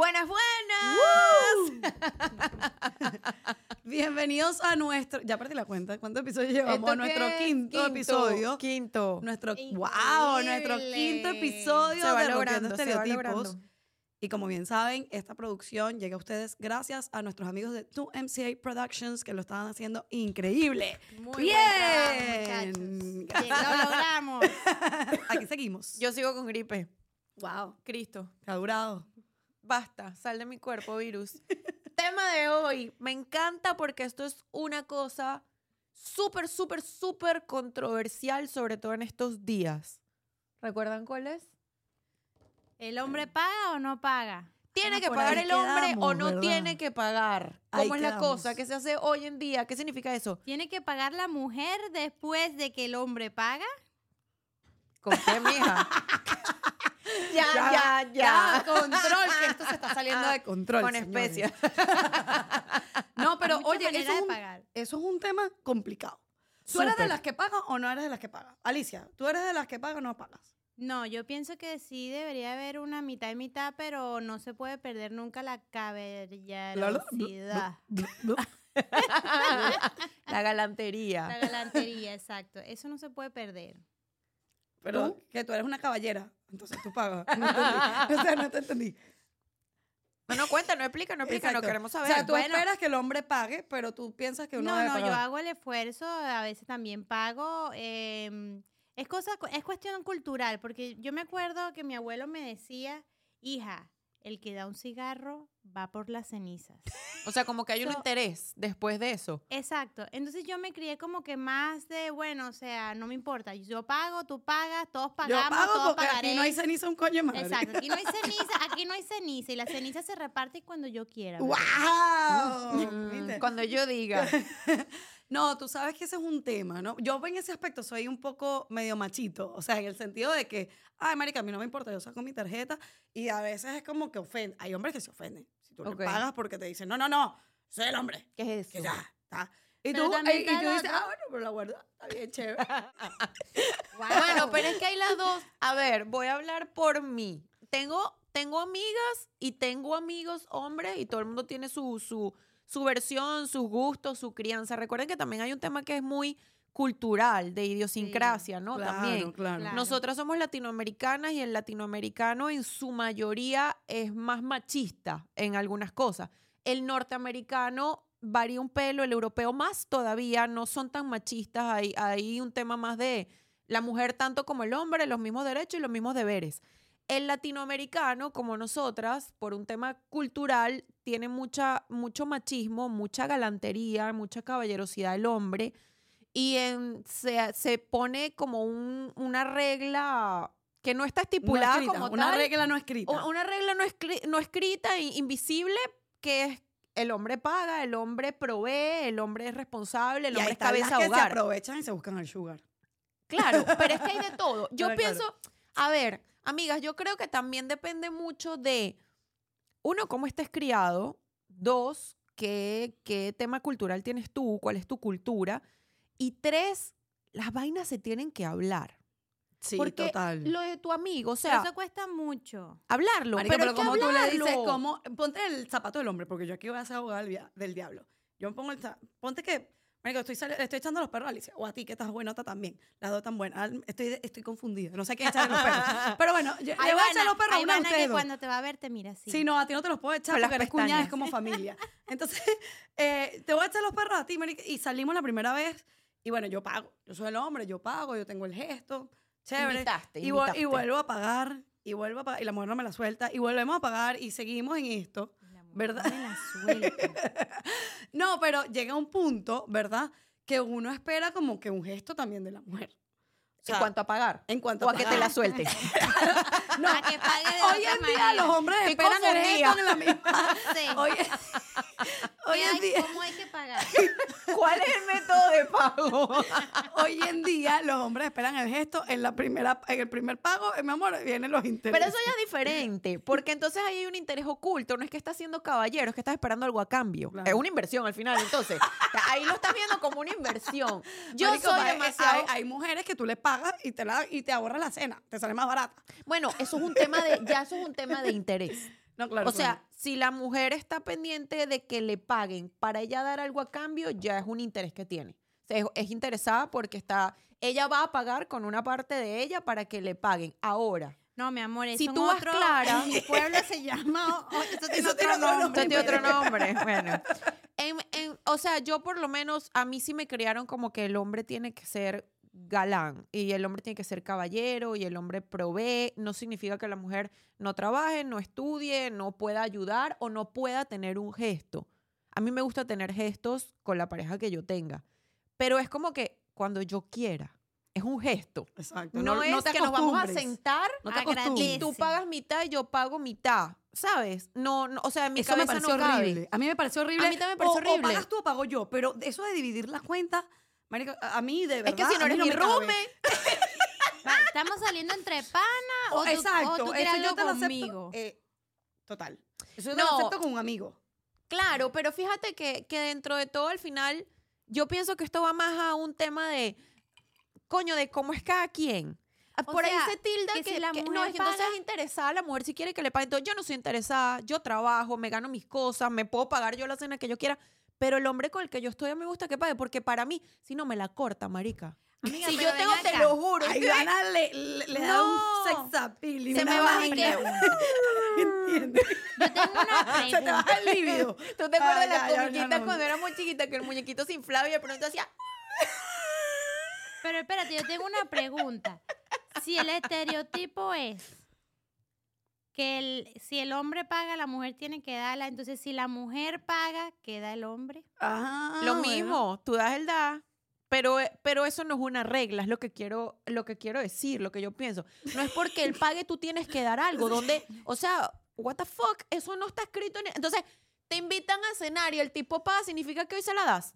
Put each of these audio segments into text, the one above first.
Buenas, buenas. Bienvenidos a nuestro. Ya perdí la cuenta. ¿Cuántos episodios llevamos? ¿Esto nuestro qué quinto, episodio. Quinto. Nuestro, wow, nuestro quinto episodio Se va de Rompiendo logrando, se va Estereotipos. logrando. Y como bien saben, esta producción llega a ustedes gracias a nuestros amigos de 2MCA Productions que lo estaban haciendo increíble. Muy bien. trabajo, muchachos. Lo logramos. Aquí seguimos. Yo sigo con gripe. wow, Cristo. que ha durado. Basta, sal de mi cuerpo, virus. Tema de hoy. Me encanta porque esto es una cosa súper, súper, súper controversial, sobre todo en estos días. ¿Recuerdan cuál es? ¿El hombre paga o no paga? ¿Tiene Ah, que pagar el hombre o no ¿verdad? tiene que pagar? Ahí ¿Cómo es la cosa? ¿Qué se hace hoy en día? ¿Qué significa eso? ¿Tiene que pagar la mujer después de que el hombre paga? ¿Con qué, mija? ya, ya, ya. Control, que esto se está saliendo de control. Con señores. especias. No, pero Hay oye, eso es, un, pagar. eso es un tema complicado. ¿Tú eres de las que pagan o no eres de las que pagan? Alicia, ¿tú eres de las que pagan o no pagas? No, yo pienso que sí debería haber una mitad y mitad, pero no se puede perder nunca la caballerosidad. la galantería. La galantería, exacto. Eso no se puede perder. Pero que tú eres una caballera, entonces tú pagas. No entendí. O sea, no te entendí. No, no, cuenta, no explica, no explica, no Exacto. queremos O saber. sea, tú Bueno. esperas que el hombre pague, pero tú piensas que uno No, debe no, yo pagar. hago el esfuerzo, a veces también pago. em, es cosa, es cuestión cultural, porque yo me acuerdo que mi abuelo me decía, hija, el que da un cigarro va por las cenizas. O sea, como que hay un interés después de eso. Exacto. Entonces yo me crié como que más de, bueno, o sea, no me importa. Yo pago, tú pagas, todos Yo pagamos, pago todos porque aquí pagaremos. no hay ceniza un coño madre. Exacto, aquí no hay ceniza, aquí no hay ceniza y la ceniza se reparte cuando yo quiera. bebé. ¡Wow! Mm. Cuando yo diga. No, tú sabes que ese es un tema, ¿no? Yo en ese aspecto soy un poco medio machito, o sea, en el sentido de que, ay, marica, a mí no me importa, yo saco mi tarjeta y a veces es como que ofende. Hay hombres que se ofenden. Si tú Ok. le pagas porque te dicen, no, no, no, soy el hombre, ¿Qué es eso? que ya, está. Y Pero tú, también y, y tú dices, ah, bueno, pero la guardo, está bien, chévere. Bueno, pero es que hay las dos. A ver, voy a hablar por mí. Tengo, tengo amigas y tengo amigos hombres y todo el mundo tiene su, su, su versión, sus gustos, su crianza. Recuerden que también hay un tema que es muy cultural, de idiosincrasia, ¿no? Claro, también. claro. Claro. Nosotras somos latinoamericanas y el latinoamericano en su mayoría es más machista en algunas cosas. El norteamericano varía un pelo, el europeo más todavía, no son tan machistas, hay, hay un tema más de la mujer tanto como el hombre, los mismos derechos y los mismos deberes. El latinoamericano, como nosotras, por un tema cultural, tiene mucha, mucho machismo, mucha galantería, mucha caballerosidad del hombre y en- se, se pone como un- una regla que no está No estipulada escrita, como una tal, regla no escrita. una regla no, escri- no escrita e invisible que es el hombre paga, el hombre provee, el hombre es responsable, el y ahí hombre es cabeza las que se aprovechan y se buscan al sugar. Claro, pero es que hay de todo. Yo claro. pienso, a ver, amigas, yo creo que también depende mucho de, uno, cómo estés criado, dos, qué, qué tema cultural tienes tú, cuál es tu cultura, y tres, las vainas se tienen que hablar. Sí, Porque total. lo de tu amigo, o Pero sea, eso cuesta mucho. hablarlo, Marica, pero, pero, como tú le dices, como, ponte el zapato del hombre, porque yo aquí voy a ser abogada del, del diablo. Yo me pongo el ponte que, marica, estoy, estoy echando a los perros a Alicia, o a ti que estás buenota también, las dos tan buenas. Al- Estoy, estoy confundida, no sé qué echar a los perros. Pero bueno, yo, le voy a echar los perros a una de vana ustedes que dos. cuando te va a ver te mira así. Sí, no, a ti no te los puedo echar Con las porque eres cuñada, es pestañas. como familia. Entonces, eh, te voy a echar los perros a ti, marica, y salimos la primera vez, y bueno, yo pago. Yo soy el hombre, yo pago, yo tengo el gesto, chévere. Invitaste, y, vu- invitaste. y vuelvo a pagar, y vuelvo a pagar, y la mujer no me la suelta, y volvemos a pagar, y seguimos en esto. ¿Verdad? no me la suelta. No, pero llega un punto, ¿verdad? Que uno espera como que un gesto también de la mujer. O sea, en cuanto a pagar. en cuanto o a que te la pagar. suelte. No, A que pague de hoy en día manera. los hombres esperan el gesto la misma. Sí. Hoy, hoy ¿Qué en día, ¿Cómo hay que pagar? ¿Cuál es el método de pago? hoy en día los hombres esperan el gesto en la primera, en el primer pago, eh, mi amor, vienen los intereses. Pero eso ya es diferente, porque entonces ahí hay un interés oculto, no es que estás siendo caballero, es que estás esperando algo a cambio. Claro. Es una inversión al final, entonces. Ahí lo estás viendo como una inversión. Yo Marico, soy demasiado... Hay, hay mujeres que tú le pagas y te, la, y te ahorras la cena, te sale más barata. Bueno, eso es un tema de... Ya eso es un tema de interés. No, claro. o sea, si la mujer está pendiente de que le paguen para ella dar algo a cambio, ya es un interés que tiene. O sea, es, es interesada porque está, ella va a pagar con una parte de ella para que le paguen. Ahora, No, mi amor, Si tú vas otro, clara- en mi pueblo se llama... o- eso tiene Eso otro tiene otro nombre. nombre. Esto tiene otro nombre. Bueno. En- en- o sea, yo por lo menos, a mí sí me criaron como que el hombre tiene que ser galán y el hombre tiene que ser caballero y el hombre provee. No significa que la mujer no trabaje, no estudie, no pueda ayudar o no pueda tener un gesto. A mí me gusta tener gestos con la pareja que yo tenga, pero es como que cuando yo quiera. Es un gesto. Exacto. No, es que nos vamos a sentar No te y tú pagas mitad y yo pago mitad, ¿sabes? No, no o sea, en mi Eso me cabeza pareció no cabe. horrible. A mí me pareció horrible. A mí también me pareció O- O horrible. pagas tú o pago yo. Pero eso de dividir las cuentas, marica, a a mí de verdad. Es que si no eres mi me cabe. roommate, Va, ¿Estamos saliendo entre pana o, O- tú, exacto. o tú eso quieres yo te lo acepto. conmigo? eh, total. Eso yo te No. lo acepto con un amigo. claro, pero fíjate que, que dentro de todo, al final, yo pienso que esto va más a un tema de, coño, de cómo es cada quien. O Por ahí se tilda que que, si la que- no, mujer es que entonces es interesada la mujer si quiere que le paguen. Entonces, yo no soy interesada, yo trabajo, me gano mis cosas, me puedo pagar yo la cena que yo quiera, pero el hombre con el que yo estoy a mí me gusta que pague, porque para mí, si no me la corta, marica. Amiga, si yo tengo, te lo juro, Ay, que- Dana le, le, le da un No. sex appeal. y Se una me baja que- ¿Entiendes? Yo tengo una Se te pregunta. baja el líbido. ¿Tú te acuerdas Ah, de la comiquita no. cuando éramos chiquitas que el muñequito se inflaba y de pronto hacía Pero espérate, yo tengo una pregunta. Si el estereotipo es que el, si el hombre paga, la mujer tiene que darla, entonces si la mujer paga, queda el hombre. Ajá, lo Ah, bueno. mismo, tú das el da, pero, eh, pero eso no es una regla, es lo que quiero, lo que quiero decir, lo que yo pienso. No es porque él pague, tú tienes que dar algo, donde, o sea, what the fuck, eso no está escrito en... Entonces, te invitan a cenar y el tipo paga, ¿significa que hoy se la das?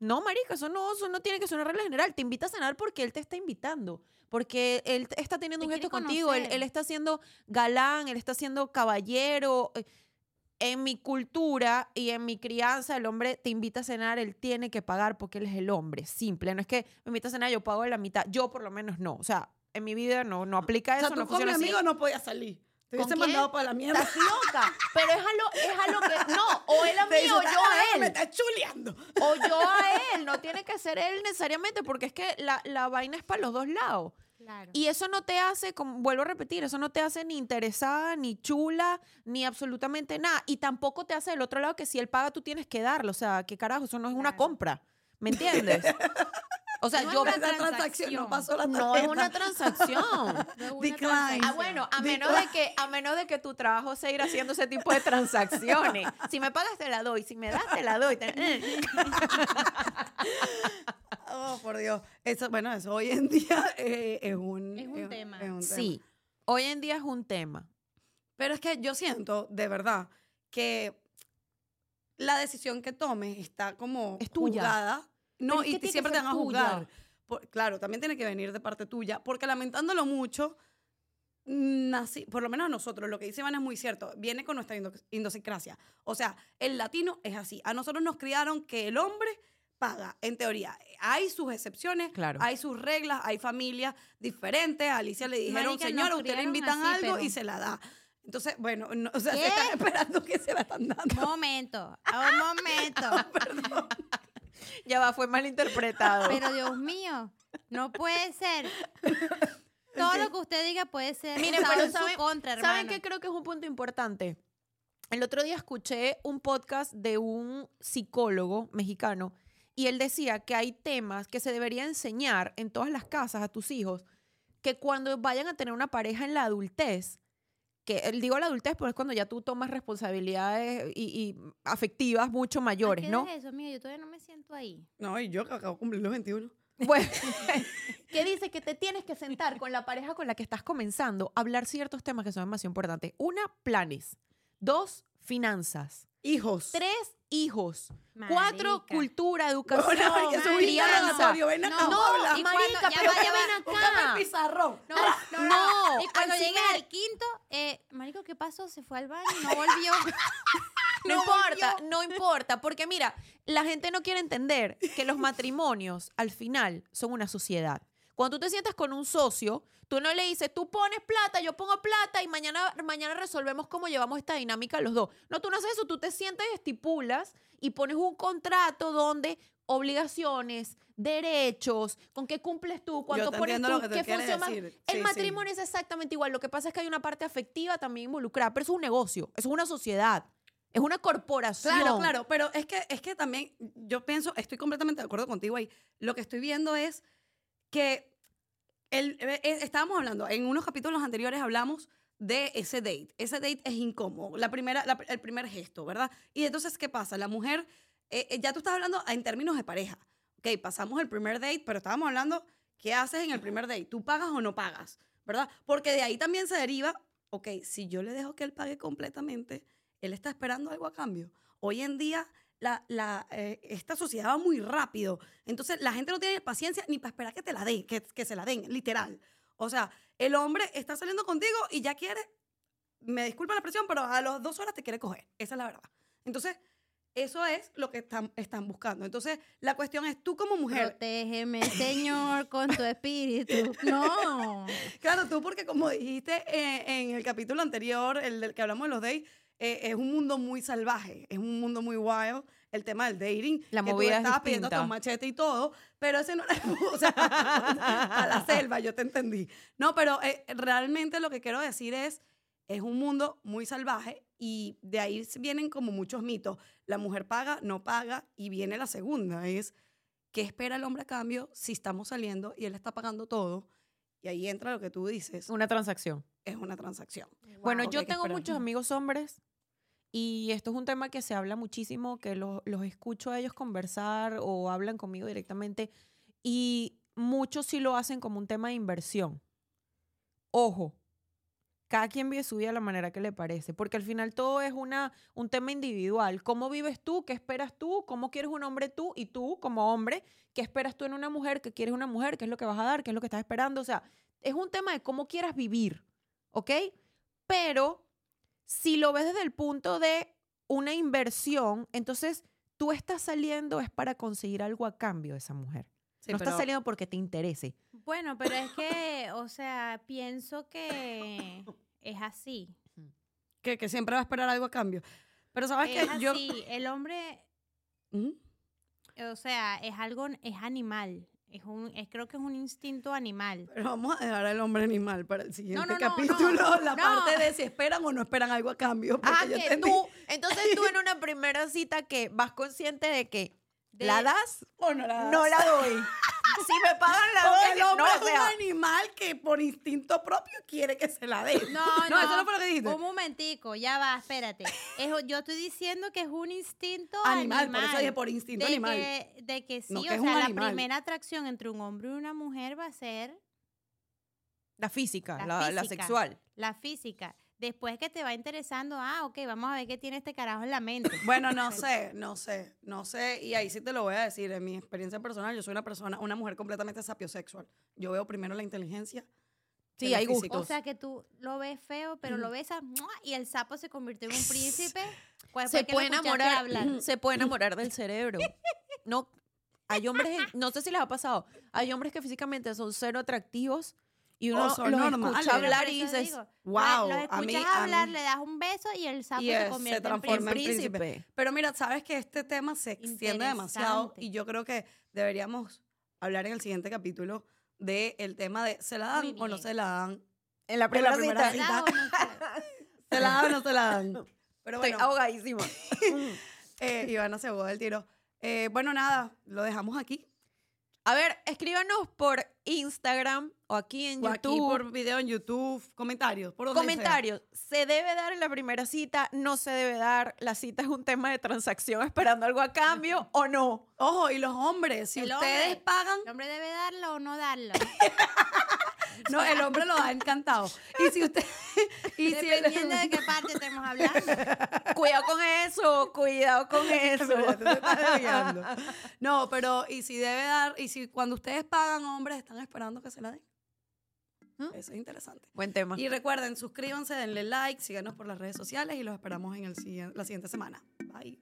No, marica, eso no, eso no tiene que ser una regla general. Te invita a cenar porque él te está invitando. Porque él está teniendo Te un gesto contigo. Él, él está siendo galán, él está siendo caballero. Eh, En mi cultura y en mi crianza, el hombre te invita a cenar, él tiene que pagar porque él es el hombre. Simple. No es que me invita a cenar, yo pago la mitad. Yo, por lo menos, no. O sea, en mi vida no, no aplica O eso, sea, tú no con mi funciona así. amigo no podías salir. Te ¿Con hubiese mandado para la mierda. Estás loca. Pero es a lo, es a lo que. No, o él a mí o "Esta yo a Me él. está chuleando. O yo a él. No tiene que ser él necesariamente, porque es que la, la vaina es para los dos lados. Claro. Y eso no te hace, como vuelvo a repetir, eso no te hace ni interesada, ni chula, ni absolutamente nada. Y tampoco te hace del otro lado que si él paga, tú tienes que darlo. O sea, ¿qué carajo? Eso no es una compra. ¿Me entiendes? O sea, No yo. es una transacción no transacción. pasó la No es una transacción. No una transacción. Ah, bueno, a menos de que, a menos de que tu trabajo sea ir haciendo ese tipo de transacciones. Si me pagas, te la doy. Si me das, te la doy. Te- Oh, por Dios. Eso, bueno, eso hoy en día eh, es un, Es un tema. es un tema. Sí. Hoy en día es un tema. Pero es que yo siento, de verdad, que la decisión que tomes está como Es tuya. juzgada. No, y siempre te van a juzgar. Por- claro, también tiene que venir de parte tuya, porque lamentándolo mucho, nací, por lo menos a nosotros, lo que dice Iván es muy cierto, viene con nuestra idiosincrasia. O sea, el latino es así. A nosotros nos criaron que el hombre paga, en teoría. Hay sus excepciones, Claro. hay sus reglas, hay familias diferentes. A Alicia le dijeron, Marica, señora, usted le invitan así, algo pero- y se la da. Entonces, bueno, no, o sea, se ¿Qué? están esperando que se la están dando. Momento, un momento. Perdón. Ya va, fue mal interpretado. Pero Dios mío, no puede ser. Todo lo que usted diga puede ser Miren, pero en ¿saben- su contra, hermano. ¿Saben qué creo que es un punto importante? El otro día escuché un podcast de un psicólogo mexicano y él decía que hay temas que se debería enseñar en todas las casas a tus hijos que cuando vayan a tener una pareja en la adultez, que él digo la adultez porque es cuando ya tú tomas responsabilidades y, y afectivas mucho ¿A mayores, qué ¿no? edad es eso, amiga? Yo todavía no me siento ahí. No, y yo acabo de cumplir los 21. Bueno, que dice que te tienes que sentar con la pareja con la que estás comenzando, a hablar ciertos temas que son demasiado importantes. Una, planes. Dos, finanzas. Hijos. Tres, hijos. Cuatro, cultura, educación, es un crianza. interrogatorio, ven acá, No, y marica, cuando- ya pero ya ven acá. el pizarrón. No, No, no. Y cuando llegues al quinto, eh, marico, ¿qué pasó? Se fue al baño y no volvió. No, No importa, volvió. no importa, porque mira, la gente no quiere entender que los matrimonios al final son una sociedad. Cuando tú te sientas con un socio, tú no le dices, tú pones plata, yo pongo plata y mañana, mañana resolvemos cómo llevamos esta dinámica los dos. No, tú no haces eso, tú te sientas y estipulas y pones un contrato donde obligaciones, derechos, con qué cumples tú, cuánto pones tú, qué funciona. El Sí, sí. matrimonio es exactamente igual. Lo que pasa es que hay una parte afectiva también involucrada, pero eso es un negocio, eso es una sociedad, es una corporación. Claro, claro, pero es que, es que también yo pienso, estoy completamente de acuerdo contigo ahí. Lo que estoy viendo es que el, eh, eh, estábamos hablando, en unos capítulos anteriores hablamos de ese date. Ese date es incómodo, la primera, el primer gesto, ¿verdad? Y entonces, ¿qué pasa? La mujer, eh, eh, ya tú estás hablando en términos de pareja. Ok, pasamos el primer date, pero estábamos hablando, ¿qué haces en el primer date? ¿Tú pagas o no pagas? ¿Verdad? Porque de ahí también se deriva, ok, si yo le dejo que él pague completamente, él está esperando algo a cambio. Hoy en día, la, la, eh, esta sociedad va muy rápido. Entonces, la gente no tiene paciencia ni para esperar que te la den, que, que se la den, literal. O sea, el hombre está saliendo contigo y ya quiere, me disculpa la expresión, pero a las dos horas te quiere coger. Esa es la verdad. Entonces, eso es lo que están, están buscando. Entonces, la cuestión es, tú como mujer, Protégeme, Señor, con tu espíritu. No. Claro, tú porque como dijiste eh, en el capítulo anterior, el del que hablamos de los dates, eh, es un mundo muy salvaje, es un mundo muy wild, el tema del dating. La que movida es tú estabas pidiendo hasta un machete y todo, pero ese no era o sea, a la selva, yo te entendí. No, pero eh, realmente lo que quiero decir es, es un mundo muy salvaje y de ahí vienen como muchos mitos. La mujer paga, no paga y viene la segunda, es ¿qué espera el hombre a cambio si estamos saliendo y él está pagando todo? Y ahí entra lo que tú dices, Una transacción. es una transacción. Bueno, Wow, yo hay que tengo muchos amigos hombres y esto es un tema que se habla muchísimo, que lo- los escucho a ellos conversar o hablan conmigo directamente y muchos sí lo hacen como un tema de inversión. Ojo, cada quien vive su vida de la manera que le parece, porque al final todo es una, un tema individual. ¿Cómo vives tú? ¿Qué esperas tú? ¿Cómo quieres un hombre tú? Y tú, como hombre, ¿qué esperas tú en una mujer? ¿Qué quieres una mujer? ¿Qué es lo que vas a dar? ¿Qué es lo que estás esperando? O sea, es un tema de cómo quieras vivir, ¿ok? Pero si lo ves desde el punto de una inversión, entonces tú estás saliendo es para conseguir algo a cambio de esa mujer. Sí, no pero- estás saliendo porque te interese. Bueno, pero es que, o sea, pienso que es así. que, que siempre va a esperar algo a cambio. Pero sabes Es que yo... El hombre, o sea, es algo, es animal. Es un, es, creo que es un instinto animal. Pero vamos a dejar al hombre animal para el siguiente no, no, capítulo, no, la no. parte de si esperan o no esperan algo a cambio. Ah, que entendí. tú, entonces tú en una primera cita que vas consciente de que De- la das, O no la no das. la doy. si me pagan la doy, el hombre no, es o sea, un animal que por instinto propio quiere que se la dé. No, No, no. eso no fue lo que dijiste. Un momentico, ya va, espérate. Es- yo estoy diciendo que es un instinto Animal, animal. por eso dije por instinto de animal. Que, de que sí, No, o que sea, la primera atracción entre un hombre y una mujer va a ser la física, La la, la física. sexual. la física. Después que te va interesando, ah, ok, vamos a ver qué tiene este carajo en la mente. Bueno, no sé, no sé, no sé. Y ahí sí te lo voy a decir. En mi experiencia personal, yo soy una persona, una mujer completamente sapiosexual. Yo veo primero la inteligencia. Sí, hay gustos. O sea que tú lo ves feo, pero lo besas y el sapo se convirtió en un príncipe. Pues se puede enamorar, se puede enamorar del cerebro. No, hay hombres, no sé si les ha pasado, hay hombres que físicamente son cero atractivos y uno O son los normales. escucha hablar y dices, digo, "Wow, Los a escuchas mí- a hablar, mí". le das un beso y el sapo Y es- se convierte en transforma en príncipe. Pero mira, sabes que este tema se extiende demasiado y yo creo que deberíamos hablar en el siguiente capítulo del el tema de ¿se la dan o no se la dan? En la En la primera, primera cita. ¿Se la dan o no se la dan? Pero estoy bueno, ahogadísima. eh, Ivana se ahogó del tiro. Eh, bueno, nada, lo dejamos aquí. A ver, escríbanos por Instagram o aquí en O aquí YouTube. por video en YouTube, comentarios. Por donde sea. Comentarios, ¿se debe dar en la primera cita? ¿No se debe dar? ¿La cita es un tema de transacción esperando algo a cambio o no? Ojo, y los hombres, si El ustedes hombre. pagan, ¿El hombre debe darlo o no darlo? no, el hombre lo da encantado. Y si usted, y si el- Dependiendo de qué parte estemos hablando. Cuidado con eso, cuidado con eso. No, pero y si debe dar, y si cuando ustedes pagan, hombres, están esperando que se la den. ¿Mm? Eso es interesante. Buen tema. Y recuerden, suscríbanse, denle like, síganos por las redes sociales y los esperamos en el, la siguiente semana. Bye.